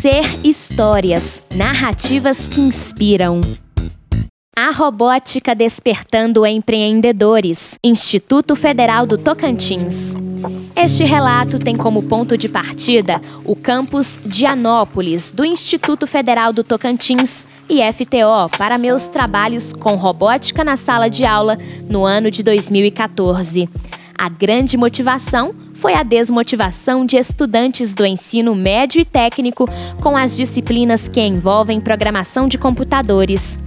Ser histórias, narrativas que inspiram. A robótica despertando empreendedores. Instituto Federal do Tocantins. Este relato tem como ponto de partida o campus Dianópolis do Instituto Federal do Tocantins, IFTO, para meus trabalhos com robótica na sala de aula no ano de 2014. A grande motivação foi a desmotivação de estudantes do ensino médio e técnico com as disciplinas que envolvem programação de computadores.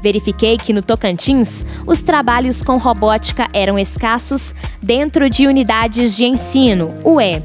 Verifiquei que no Tocantins, os trabalhos com robótica eram escassos dentro de unidades de ensino, UE.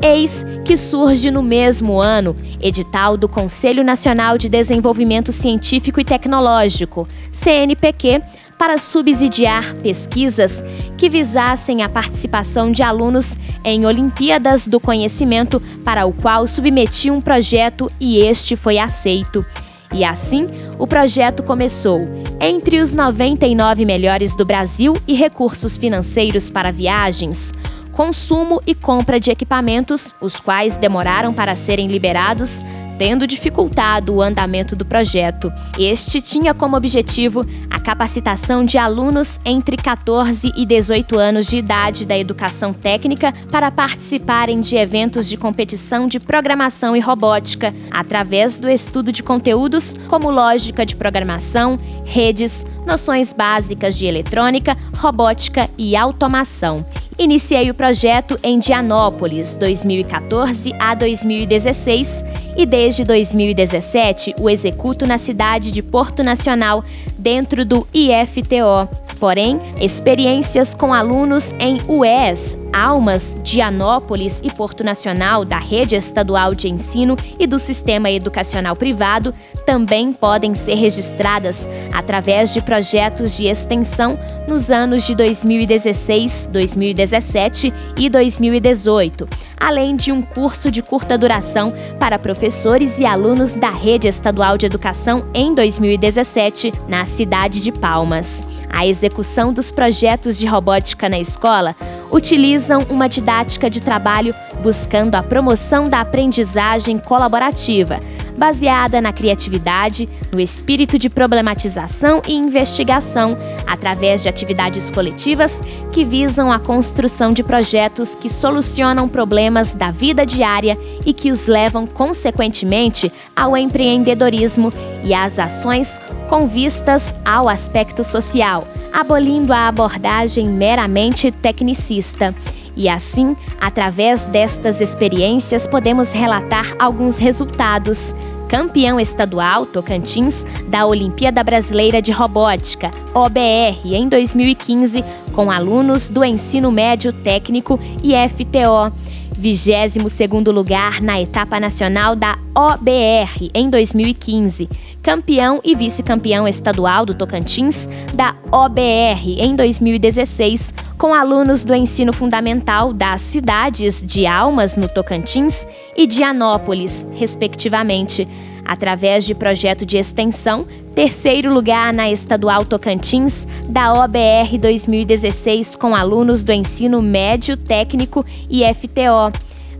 Eis que surge no mesmo ano edital do Conselho Nacional de Desenvolvimento Científico e Tecnológico, CNPq, para subsidiar pesquisas que visassem a participação de alunos em Olimpíadas do Conhecimento, para o qual submeti um projeto e este foi aceito. E assim, o projeto começou. Entre os 99 melhores do Brasil e recursos financeiros para viagens, consumo e compra de equipamentos, os quais demoraram para serem liberados, tendo dificultado o andamento do projeto. Este tinha como objetivo a capacitação de alunos entre 14 e 18 anos de idade da educação técnica para participarem de eventos de competição de programação e robótica, através do estudo de conteúdos como lógica de programação, redes, noções básicas de eletrônica, robótica e automação. Iniciei o projeto em Dianópolis, 2014 a 2016, e desde 2017 o executo na cidade de Porto Nacional, dentro do IFTO. Porém, experiências com alunos em UES, Almas, Dianópolis e Porto Nacional da Rede Estadual de Ensino e do Sistema Educacional Privado também podem ser registradas através de projetos de extensão nos anos de 2016, 2017 e 2018, além de um curso de curta duração para professores e alunos da Rede Estadual de Educação em 2017, na cidade de Palmas. A execução dos projetos de robótica na escola utilizam uma didática de trabalho buscando a promoção da aprendizagem colaborativa baseada na criatividade, no espírito de problematização e investigação, através de atividades coletivas que visam a construção de projetos que solucionam problemas da vida diária e que os levam, consequentemente, ao empreendedorismo e às ações com vistas ao aspecto social, abolindo a abordagem meramente tecnicista. E assim, através destas experiências, podemos relatar alguns resultados. Campeão estadual Tocantins da Olimpíada Brasileira de Robótica, OBR, em 2015, com alunos do ensino médio técnico e FTO. 22º lugar na etapa nacional da OBR em 2015, campeão e vice-campeão estadual do Tocantins da OBR em 2016, com alunos do ensino fundamental das cidades de Almas, no Tocantins, e de Anópolis, respectivamente, através de projeto de extensão, terceiro lugar na Estadual Tocantins, da OBR 2016, com alunos do ensino médio, técnico e FTO.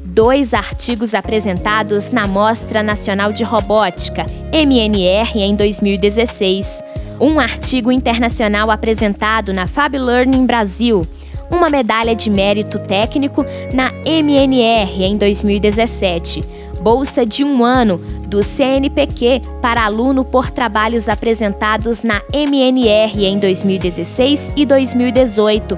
Dois artigos apresentados na Mostra Nacional de Robótica, MNR, em 2016 um artigo internacional apresentado na Fab Learning Brasil, uma medalha de mérito técnico na MNR em 2017, bolsa de um ano do CNPq para aluno por trabalhos apresentados na MNR em 2016 e 2018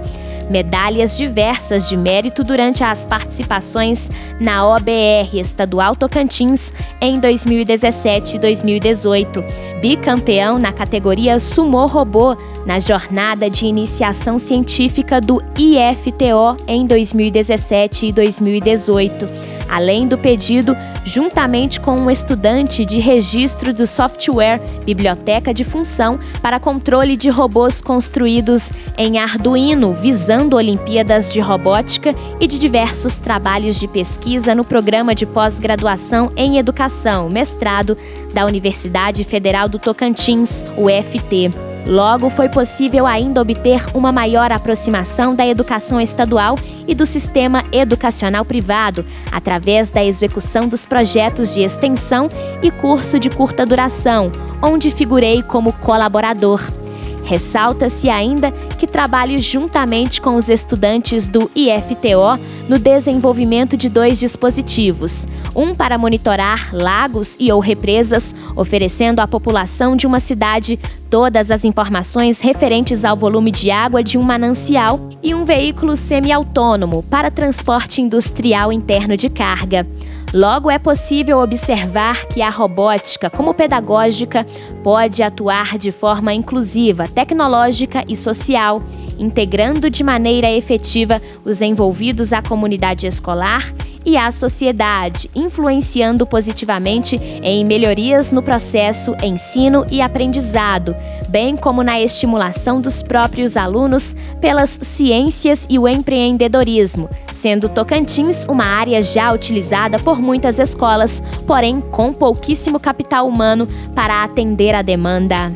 medalhas diversas de mérito durante as participações na OBR Estadual Tocantins em 2017 e 2018. Bicampeão na categoria Sumo Robô na jornada de iniciação científica do IFTO em 2017 e 2018 além do pedido, juntamente com um estudante de registro do software Biblioteca de Função para controle de robôs construídos em Arduino, visando Olimpíadas de Robótica e de diversos trabalhos de pesquisa no programa de pós-graduação em Educação, mestrado da Universidade Federal do Tocantins, UFT. Logo, foi possível ainda obter uma maior aproximação da educação estadual e do sistema educacional privado, através da execução dos projetos de extensão e curso de curta duração, onde figurei como colaborador. Ressalta-se ainda que trabalho juntamente com os estudantes do IFTO no desenvolvimento de dois dispositivos: um para monitorar lagos e ou represas, oferecendo à população de uma cidade todas as informações referentes ao volume de água de um manancial, e um veículo semi-autônomo para transporte industrial interno de carga. Logo, é possível observar que a robótica, como pedagógica, pode atuar de forma inclusiva, tecnológica e social, integrando de maneira efetiva os envolvidos à comunidade escolar e à sociedade, influenciando positivamente em melhorias no processo ensino e aprendizado, bem como na estimulação dos próprios alunos pelas ciências e o empreendedorismo, sendo Tocantins uma área já utilizada por muitas escolas, porém com pouquíssimo capital humano para atender a demanda.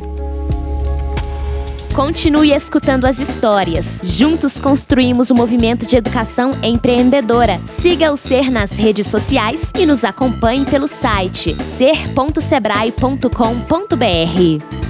Continue escutando as histórias. Juntos construímos o um movimento de educação empreendedora. Siga o Ser nas redes sociais e nos acompanhe pelo site ser.sebrae.com.br.